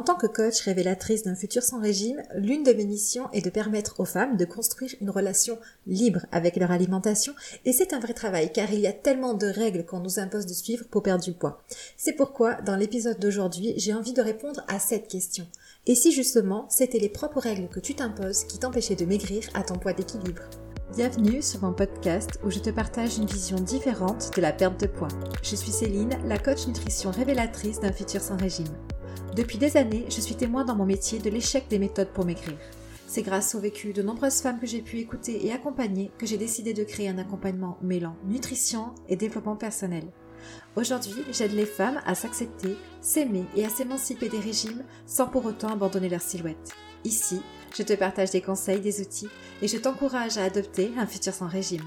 En tant que coach révélatrice d'un futur sans régime, l'une de mes missions est de permettre aux femmes de construire une relation libre avec leur alimentation et c'est un vrai travail car il y a tellement de règles qu'on nous impose de suivre pour perdre du poids. C'est pourquoi dans l'épisode d'aujourd'hui j'ai envie de répondre à cette question. Et si justement c'était les propres règles que tu t'imposes qui t'empêchaient de maigrir à ton poids d'équilibre? Bienvenue sur mon podcast où je te partage une vision différente de la perte de poids. Je suis Céline, la coach nutrition révélatrice d'un futur sans régime. Depuis des années, je suis témoin dans mon métier de l'échec des méthodes pour maigrir. C'est grâce au vécu de nombreuses femmes que j'ai pu écouter et accompagner que j'ai décidé de créer un accompagnement mêlant nutrition et développement personnel. Aujourd'hui, j'aide les femmes à s'accepter, s'aimer et à s'émanciper des régimes sans pour autant abandonner leur silhouette. Ici, je te partage des conseils, des outils et je t'encourage à adopter un futur sans régime.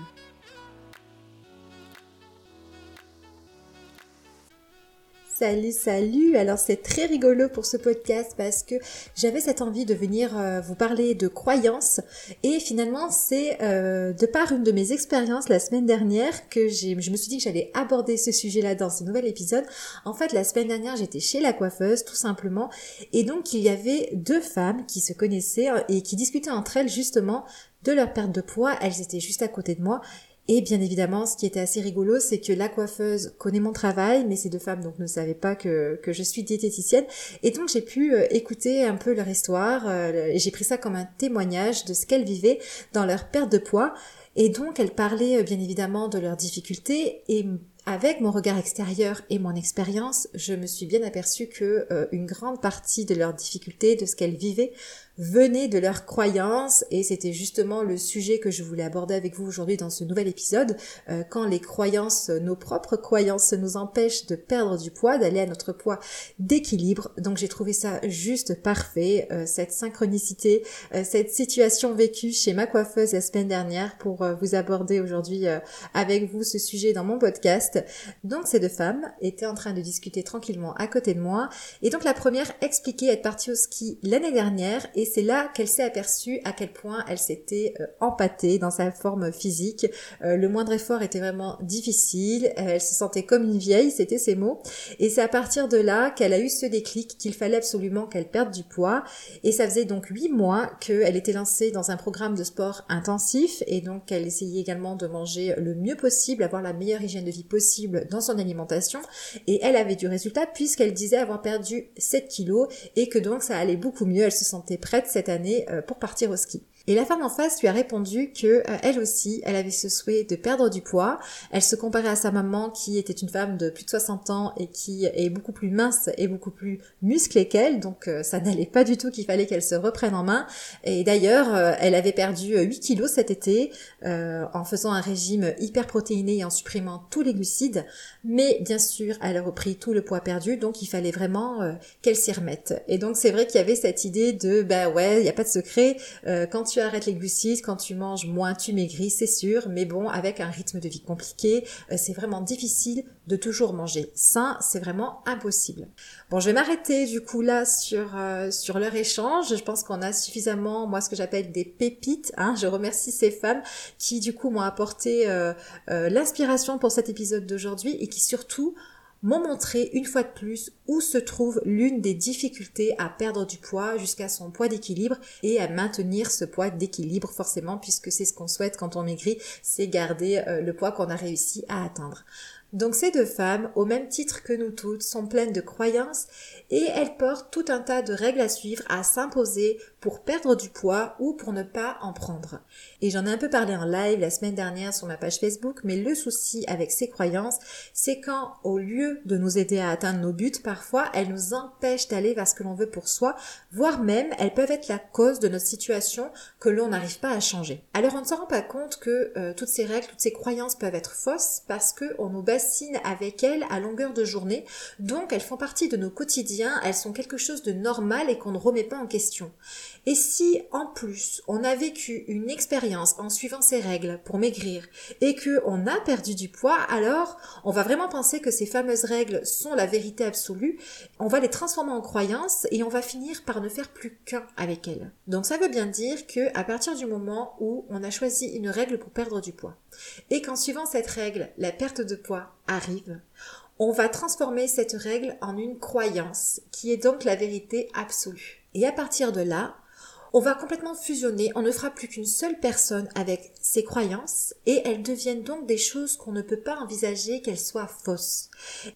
Salut, salut. Alors c'est très rigolo pour ce podcast parce que j'avais cette envie de venir euh, vous parler de croyances et finalement c'est euh, de par une de mes expériences la semaine dernière que j'ai, je me suis dit que j'allais aborder ce sujet-là dans ce nouvel épisode. En fait, la semaine dernière, j'étais chez la coiffeuse tout simplement et donc il y avait deux femmes qui se connaissaient euh, et qui discutaient entre elles justement de leur perte de poids. Elles étaient juste à côté de moi et bien évidemment, ce qui était assez rigolo, c'est que la coiffeuse connaît mon travail, mais ces deux femmes donc ne savaient pas que, je suis diététicienne. Et donc j'ai pu euh, écouter un peu leur histoire, euh, et j'ai pris ça comme un témoignage de ce qu'elles vivaient dans leur perte de poids. Et donc elles parlaient euh, bien évidemment de leurs difficultés et avec mon regard extérieur et mon expérience, je me suis bien aperçue que une grande partie de leurs difficultés, de ce qu'elles vivaient, venaient de leurs croyances et c'était justement le sujet que je voulais aborder avec vous aujourd'hui dans ce nouvel épisode euh, quand les croyances, nos propres croyances nous empêchent de perdre du poids, d'aller à notre poids d'équilibre. Donc j'ai trouvé ça juste parfait, euh, cette synchronicité, euh, cette situation vécue chez ma coiffeuse la semaine dernière pour vous aborder aujourd'hui avec vous ce sujet dans mon podcast. Donc ces deux femmes étaient en train de discuter tranquillement à côté de moi et donc la première expliquait être partie au ski l'année dernière et c'est là qu'elle s'est aperçue à quel point elle s'était euh, empâtée dans sa forme physique. Euh, le moindre effort était vraiment difficile, elle se sentait comme une vieille, c'était ses mots. Et c'est à partir de là qu'elle a eu ce déclic qu'il fallait absolument qu'elle perde du poids. Et ça faisait donc huit mois qu'elle était lancée dans un programme de sport intensif et donc elle essayait également de manger le mieux possible, avoir la meilleure hygiène de vie possible dans son alimentation. Et elle avait du résultat puisqu'elle disait avoir perdu 7 kilos et que donc ça allait beaucoup mieux, elle se sentait prête cette année euh, pour partir au ski. Et la femme en face lui a répondu que euh, elle aussi, elle avait ce souhait de perdre du poids. Elle se comparait à sa maman qui était une femme de plus de 60 ans et qui est beaucoup plus mince et beaucoup plus musclée qu'elle, donc euh, ça n'allait pas du tout qu'il fallait qu'elle se reprenne en main. Et d'ailleurs, euh, elle avait perdu 8 kilos cet été en faisant un régime hyper protéiné et en supprimant tous les glucides. Mais bien sûr, elle a repris tout le poids perdu, donc il fallait vraiment qu'elle s'y remette. Et donc c'est vrai qu'il y avait cette idée de, bah ouais, il n'y a pas de secret, quand tu arrêtes les glucides, quand tu manges moins, tu maigris, c'est sûr, mais bon, avec un rythme de vie compliqué, euh, c'est vraiment difficile de toujours manger sain, c'est vraiment impossible. Bon, je vais m'arrêter du coup là sur euh, sur leur échange. Je pense qu'on a suffisamment, moi, ce que j'appelle des pépites. Hein. Je remercie ces femmes qui du coup m'ont apporté euh, l'inspiration pour cet épisode d'aujourd'hui et qui surtout m'ont montré une fois de plus où se trouve l'une des difficultés à perdre du poids jusqu'à son poids d'équilibre et à maintenir ce poids d'équilibre forcément puisque c'est ce qu'on souhaite quand on maigrit, c'est garder euh, le poids qu'on a réussi à atteindre. Donc ces deux femmes, au même titre que nous toutes, sont pleines de croyances et elles portent tout un tas de règles à suivre, à s'imposer pour perdre du poids ou pour ne pas en prendre. Et j'en ai un peu parlé en live la semaine dernière sur ma page Facebook, mais le souci avec ces croyances, c'est quand au lieu de nous aider à atteindre nos buts, parfois elles nous empêchent d'aller vers ce que l'on veut pour soi, voire même elles peuvent être la cause de notre situation que l'on n'arrive pas à changer. Alors on ne s'en rend pas compte que euh, toutes ces règles, toutes ces croyances peuvent être fausses parce que on nous baisse avec elles à longueur de journée, donc elles font partie de nos quotidiens, elles sont quelque chose de normal et qu'on ne remet pas en question. Et si en plus on a vécu une expérience en suivant ces règles pour maigrir et que on a perdu du poids, alors on va vraiment penser que ces fameuses règles sont la vérité absolue, on va les transformer en croyances et on va finir par ne faire plus qu'un avec elles. Donc ça veut bien dire que à partir du moment où on a choisi une règle pour perdre du poids et qu'en suivant cette règle, la perte de poids arrive, on va transformer cette règle en une croyance, qui est donc la vérité absolue. Et à partir de là, on va complètement fusionner, on ne fera plus qu'une seule personne avec ses croyances et elles deviennent donc des choses qu'on ne peut pas envisager qu'elles soient fausses.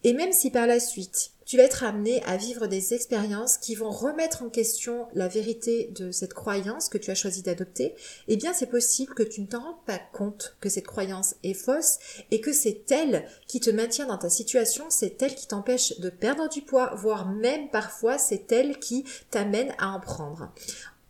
Et même si par la suite, tu vas être amené à vivre des expériences qui vont remettre en question la vérité de cette croyance que tu as choisi d'adopter, eh bien c'est possible que tu ne t'en rendes pas compte que cette croyance est fausse et que c'est elle qui te maintient dans ta situation, c'est elle qui t'empêche de perdre du poids, voire même parfois c'est elle qui t'amène à en prendre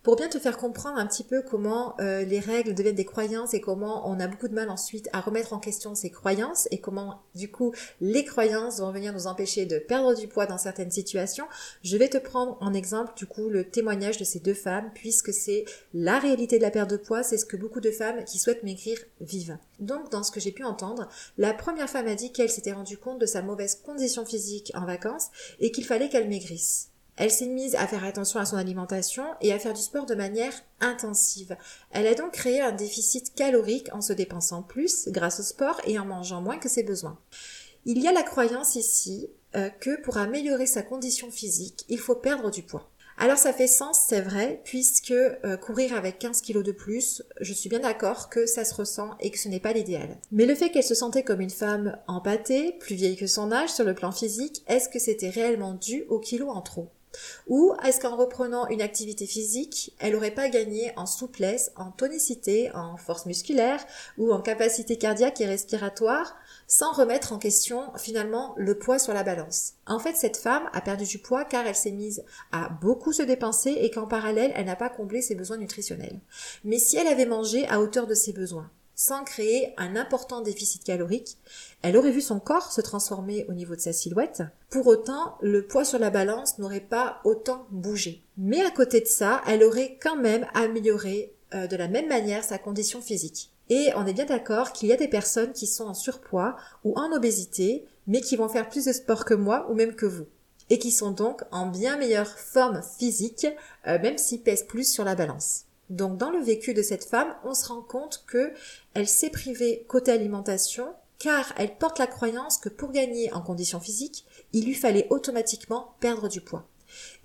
pour bien te faire comprendre un petit peu comment euh, les règles deviennent des croyances et comment on a beaucoup de mal ensuite à remettre en question ces croyances et comment du coup les croyances vont venir nous empêcher de perdre du poids dans certaines situations, je vais te prendre en exemple du coup le témoignage de ces deux femmes puisque c'est la réalité de la perte de poids, c'est ce que beaucoup de femmes qui souhaitent maigrir vivent. Donc dans ce que j'ai pu entendre, la première femme a dit qu'elle s'était rendue compte de sa mauvaise condition physique en vacances et qu'il fallait qu'elle maigrisse. Elle s'est mise à faire attention à son alimentation et à faire du sport de manière intensive. Elle a donc créé un déficit calorique en se dépensant plus grâce au sport et en mangeant moins que ses besoins. Il y a la croyance ici euh, que pour améliorer sa condition physique, il faut perdre du poids. Alors ça fait sens, c'est vrai, puisque euh, courir avec 15 kilos de plus, je suis bien d'accord que ça se ressent et que ce n'est pas l'idéal. Mais le fait qu'elle se sentait comme une femme empâtée, plus vieille que son âge sur le plan physique, est-ce que c'était réellement dû aux kilos en trop? Ou est-ce qu'en reprenant une activité physique, elle n'aurait pas gagné en souplesse, en tonicité, en force musculaire ou en capacité cardiaque et respiratoire sans remettre en question finalement le poids sur la balance? En fait, cette femme a perdu du poids car elle s'est mise à beaucoup se dépenser et qu'en parallèle, elle n'a pas comblé ses besoins nutritionnels. Mais si elle avait mangé à hauteur de ses besoins, sans créer un important déficit calorique, elle aurait vu son corps se transformer au niveau de sa silhouette. Pour autant, le poids sur la balance n'aurait pas autant bougé. Mais à côté de ça, elle aurait quand même amélioré euh, de la même manière sa condition physique. Et on est bien d'accord qu'il y a des personnes qui sont en surpoids ou en obésité, mais qui vont faire plus de sport que moi ou même que vous. Et qui sont donc en bien meilleure forme physique, euh, même s'ils pèsent plus sur la balance. Donc dans le vécu de cette femme, on se rend compte que elle s'est privée côté alimentation car elle porte la croyance que pour gagner en conditions physiques, il lui fallait automatiquement perdre du poids.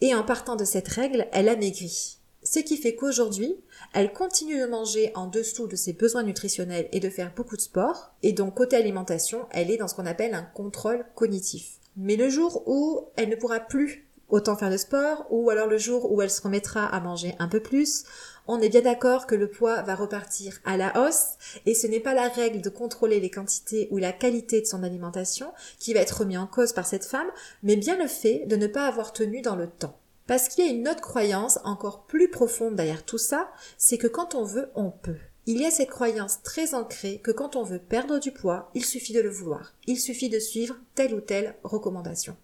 Et en partant de cette règle, elle a maigri. Ce qui fait qu'aujourd'hui, elle continue de manger en dessous de ses besoins nutritionnels et de faire beaucoup de sport. Et donc côté alimentation, elle est dans ce qu'on appelle un contrôle cognitif. Mais le jour où elle ne pourra plus autant faire de sport, ou alors le jour où elle se remettra à manger un peu plus, on est bien d'accord que le poids va repartir à la hausse et ce n'est pas la règle de contrôler les quantités ou la qualité de son alimentation qui va être remis en cause par cette femme, mais bien le fait de ne pas avoir tenu dans le temps. Parce qu'il y a une autre croyance encore plus profonde derrière tout ça, c'est que quand on veut, on peut. Il y a cette croyance très ancrée que quand on veut perdre du poids, il suffit de le vouloir. Il suffit de suivre telle ou telle recommandation.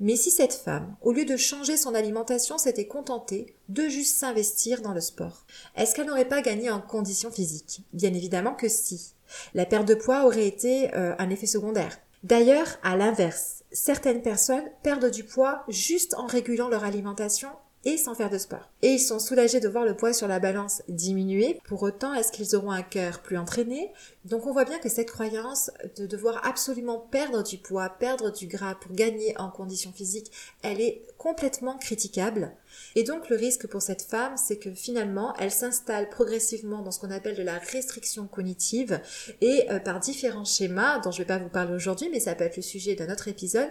Mais si cette femme, au lieu de changer son alimentation, s'était contentée de juste s'investir dans le sport, est-ce qu'elle n'aurait pas gagné en conditions physiques Bien évidemment que si. La perte de poids aurait été euh, un effet secondaire. D'ailleurs, à l'inverse, certaines personnes perdent du poids juste en régulant leur alimentation et sans faire de sport. Et ils sont soulagés de voir le poids sur la balance diminuer. Pour autant, est-ce qu'ils auront un cœur plus entraîné? Donc on voit bien que cette croyance de devoir absolument perdre du poids, perdre du gras pour gagner en conditions physiques, elle est complètement critiquable. Et donc le risque pour cette femme, c'est que finalement, elle s'installe progressivement dans ce qu'on appelle de la restriction cognitive et euh, par différents schémas dont je ne vais pas vous parler aujourd'hui, mais ça peut être le sujet d'un autre épisode,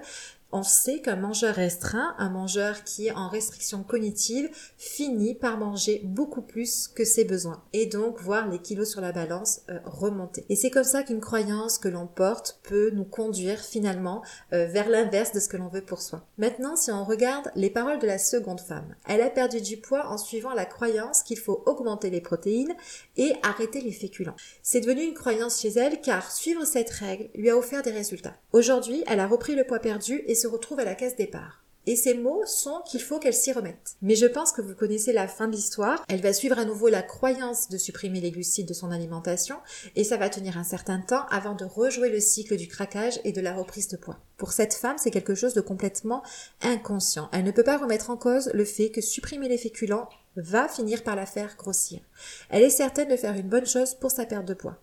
on sait qu'un mangeur restreint, un mangeur qui est en restriction cognitive, finit par manger beaucoup plus que ses besoins et donc voir les kilos sur la balance euh, remonter. Et c'est comme ça qu'une croyance que l'on porte peut nous conduire finalement euh, vers l'inverse de ce que l'on veut pour soi. Maintenant, si on regarde les paroles de la seconde femme, elle a perdu du poids en suivant la croyance qu'il faut augmenter les protéines et arrêter les féculents. C'est devenu une croyance chez elle car suivre cette règle lui a offert des résultats. Aujourd'hui, elle a repris le poids perdu et se retrouve à la case départ. Et ces mots sont qu'il faut qu'elle s'y remette. Mais je pense que vous connaissez la fin de l'histoire. Elle va suivre à nouveau la croyance de supprimer les glucides de son alimentation et ça va tenir un certain temps avant de rejouer le cycle du craquage et de la reprise de poids. Pour cette femme, c'est quelque chose de complètement inconscient. Elle ne peut pas remettre en cause le fait que supprimer les féculents va finir par la faire grossir. Elle est certaine de faire une bonne chose pour sa perte de poids.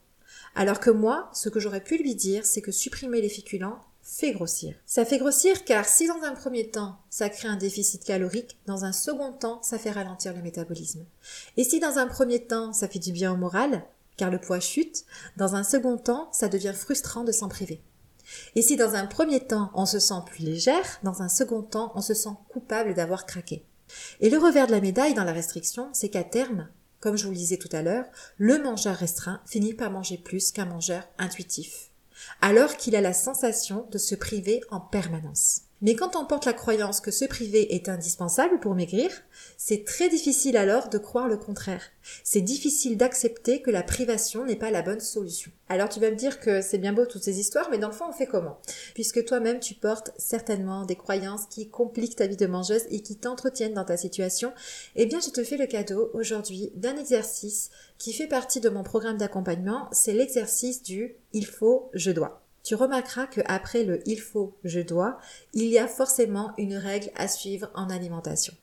Alors que moi, ce que j'aurais pu lui dire, c'est que supprimer les féculents, fait grossir. Ça fait grossir car si dans un premier temps, ça crée un déficit calorique, dans un second temps, ça fait ralentir le métabolisme. Et si dans un premier temps, ça fait du bien au moral, car le poids chute, dans un second temps, ça devient frustrant de s'en priver. Et si dans un premier temps, on se sent plus légère, dans un second temps, on se sent coupable d'avoir craqué. Et le revers de la médaille dans la restriction, c'est qu'à terme, comme je vous le disais tout à l'heure, le mangeur restreint finit par manger plus qu'un mangeur intuitif, alors qu'il a la sensation de se priver en permanence. Mais quand on porte la croyance que se priver est indispensable pour maigrir, c'est très difficile alors de croire le contraire. C'est difficile d'accepter que la privation n'est pas la bonne solution. Alors tu vas me dire que c'est bien beau toutes ces histoires, mais dans le fond on fait comment? Puisque toi-même tu portes certainement des croyances qui compliquent ta vie de mangeuse et qui t'entretiennent dans ta situation, eh bien je te fais le cadeau aujourd'hui d'un exercice qui fait partie de mon programme d'accompagnement, c'est l'exercice du il faut, je dois tu remarqueras que après le il faut, je dois, il y a forcément une règle à suivre en alimentation.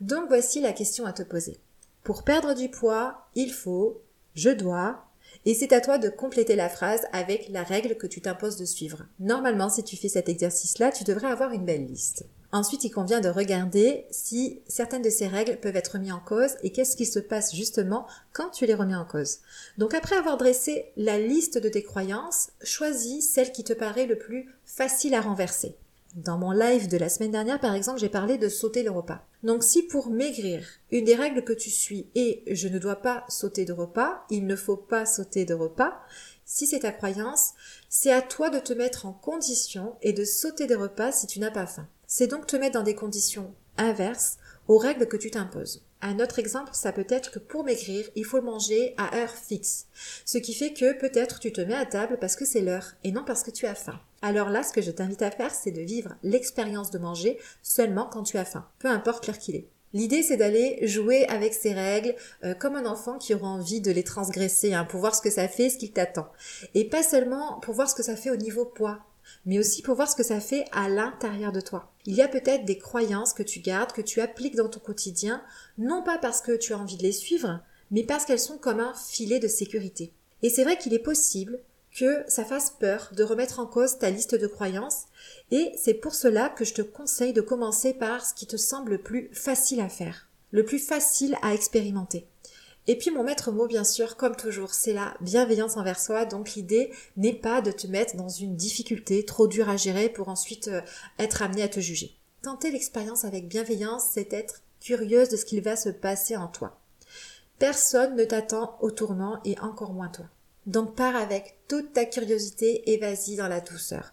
Donc voici la question à te poser. Pour perdre du poids, il faut, je dois, et c'est à toi de compléter la phrase avec la règle que tu t'imposes de suivre. Normalement, si tu fais cet exercice-là, tu devrais avoir une belle liste. Ensuite, il convient de regarder si certaines de ces règles peuvent être mises en cause et qu'est-ce qui se passe justement quand tu les remets en cause. Donc après avoir dressé la liste de tes croyances, choisis celle qui te paraît le plus facile à renverser. Dans mon live de la semaine dernière, par exemple, j'ai parlé de sauter le repas. Donc si pour maigrir, une des règles que tu suis est je ne dois pas sauter de repas, il ne faut pas sauter de repas, si c'est ta croyance, c'est à toi de te mettre en condition et de sauter des repas si tu n'as pas faim. C'est donc te mettre dans des conditions inverses aux règles que tu t'imposes. Un autre exemple, ça peut être que pour maigrir, il faut manger à heure fixe. Ce qui fait que peut-être tu te mets à table parce que c'est l'heure et non parce que tu as faim. Alors là, ce que je t'invite à faire, c'est de vivre l'expérience de manger seulement quand tu as faim, peu importe l'heure qu'il est. L'idée, c'est d'aller jouer avec ces règles euh, comme un enfant qui aura envie de les transgresser, hein, pour voir ce que ça fait, ce qu'il t'attend. Et pas seulement pour voir ce que ça fait au niveau poids, mais aussi pour voir ce que ça fait à l'intérieur de toi. Il y a peut-être des croyances que tu gardes, que tu appliques dans ton quotidien, non pas parce que tu as envie de les suivre, mais parce qu'elles sont comme un filet de sécurité. Et c'est vrai qu'il est possible que ça fasse peur de remettre en cause ta liste de croyances, et c'est pour cela que je te conseille de commencer par ce qui te semble le plus facile à faire, le plus facile à expérimenter. Et puis mon maître mot, bien sûr, comme toujours, c'est la bienveillance envers soi. Donc l'idée n'est pas de te mettre dans une difficulté trop dure à gérer pour ensuite euh, être amené à te juger. Tenter l'expérience avec bienveillance, c'est être curieuse de ce qu'il va se passer en toi. Personne ne t'attend au tournant et encore moins toi. Donc pars avec toute ta curiosité et vas-y dans la douceur.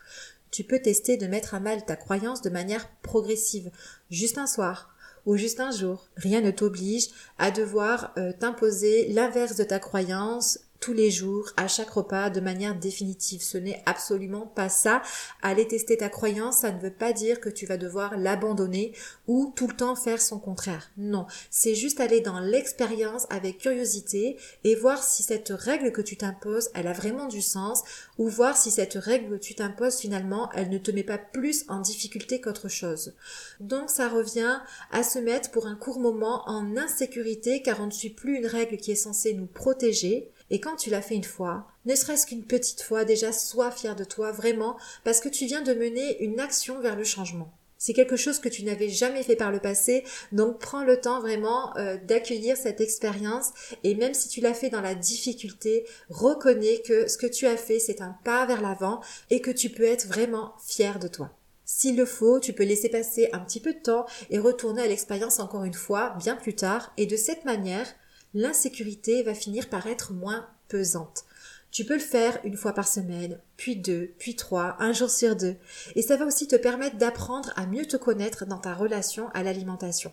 Tu peux tester de mettre à mal ta croyance de manière progressive, juste un soir, ou juste un jour. Rien ne t'oblige à devoir euh, t'imposer l'inverse de ta croyance tous les jours, à chaque repas, de manière définitive. Ce n'est absolument pas ça. Aller tester ta croyance, ça ne veut pas dire que tu vas devoir l'abandonner ou tout le temps faire son contraire. Non, c'est juste aller dans l'expérience avec curiosité et voir si cette règle que tu t'imposes, elle a vraiment du sens ou voir si cette règle que tu t'imposes finalement, elle ne te met pas plus en difficulté qu'autre chose. Donc ça revient à se mettre pour un court moment en insécurité car on ne suit plus une règle qui est censée nous protéger et quand tu l'as fait une fois, ne serait-ce qu'une petite fois, déjà sois fier de toi vraiment parce que tu viens de mener une action vers le changement. C'est quelque chose que tu n'avais jamais fait par le passé, donc prends le temps vraiment euh, d'accueillir cette expérience et même si tu l'as fait dans la difficulté, reconnais que ce que tu as fait c'est un pas vers l'avant et que tu peux être vraiment fier de toi. S'il le faut, tu peux laisser passer un petit peu de temps et retourner à l'expérience encore une fois, bien plus tard, et de cette manière, l'insécurité va finir par être moins pesante. Tu peux le faire une fois par semaine, puis deux, puis trois, un jour sur deux. Et ça va aussi te permettre d'apprendre à mieux te connaître dans ta relation à l'alimentation.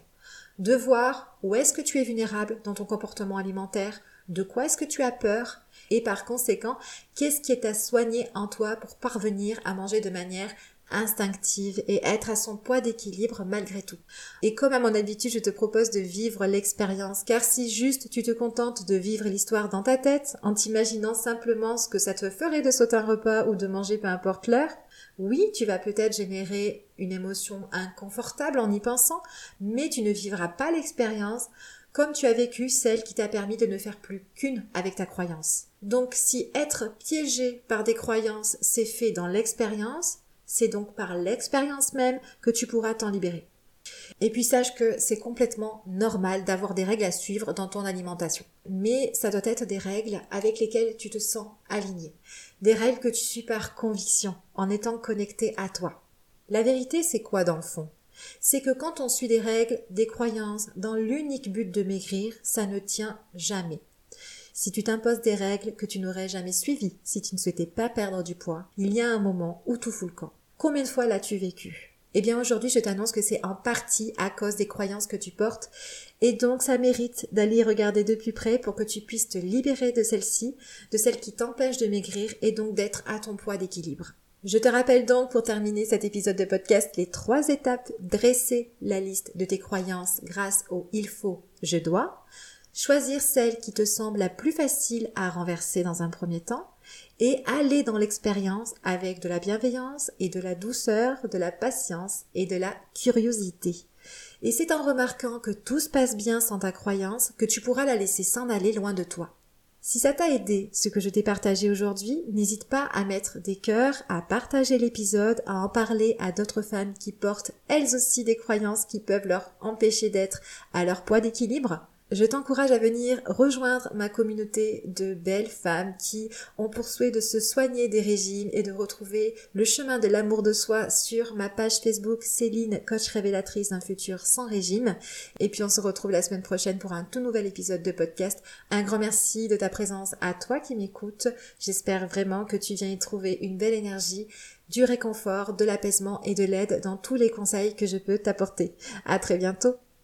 De voir où est-ce que tu es vulnérable dans ton comportement alimentaire, de quoi est-ce que tu as peur, et par conséquent, qu'est-ce qui est à soigner en toi pour parvenir à manger de manière instinctive et être à son poids d'équilibre malgré tout. Et comme à mon habitude, je te propose de vivre l'expérience, car si juste tu te contentes de vivre l'histoire dans ta tête, en t'imaginant simplement ce que ça te ferait de sauter un repas ou de manger peu importe l'heure, oui, tu vas peut-être générer une émotion inconfortable en y pensant, mais tu ne vivras pas l'expérience comme tu as vécu celle qui t'a permis de ne faire plus qu'une avec ta croyance. Donc si être piégé par des croyances s'est fait dans l'expérience, C'est donc par l'expérience même que tu pourras t'en libérer. Et puis sache que c'est complètement normal d'avoir des règles à suivre dans ton alimentation. Mais ça doit être des règles avec lesquelles tu te sens aligné. Des règles que tu suis par conviction, en étant connecté à toi. La vérité, c'est quoi dans le fond? C'est que quand on suit des règles, des croyances, dans l'unique but de maigrir, ça ne tient jamais. Si tu t'imposes des règles que tu n'aurais jamais suivies si tu ne souhaitais pas perdre du poids, il y a un moment où tout fout le camp. Combien de fois l'as-tu vécu? Eh bien aujourd'hui, je t'annonce que c'est en partie à cause des croyances que tu portes. Et donc ça mérite d'aller regarder de plus près pour que tu puisses te libérer de celles-ci, de celles qui t'empêchent de maigrir et donc d'être à ton poids d'équilibre. Je te rappelle donc pour terminer cet épisode de podcast les trois étapes. Dresser la liste de tes croyances grâce au il faut, je dois, choisir celle qui te semble la plus facile à renverser dans un premier temps, et aller dans l'expérience avec de la bienveillance et de la douceur, de la patience et de la curiosité. Et c'est en remarquant que tout se passe bien sans ta croyance que tu pourras la laisser s'en aller loin de toi. Si ça t'a aidé, ce que je t'ai partagé aujourd'hui, n'hésite pas à mettre des cœurs, à partager l'épisode, à en parler à d'autres femmes qui portent elles aussi des croyances qui peuvent leur empêcher d'être à leur poids d'équilibre. Je t'encourage à venir rejoindre ma communauté de belles femmes qui ont pour souhait de se soigner des régimes et de retrouver le chemin de l'amour de soi sur ma page Facebook Céline, coach révélatrice d'un futur sans régime. Et puis on se retrouve la semaine prochaine pour un tout nouvel épisode de podcast. Un grand merci de ta présence à toi qui m'écoutes. J'espère vraiment que tu viens y trouver une belle énergie du réconfort, de l'apaisement et de l'aide dans tous les conseils que je peux t'apporter. À très bientôt!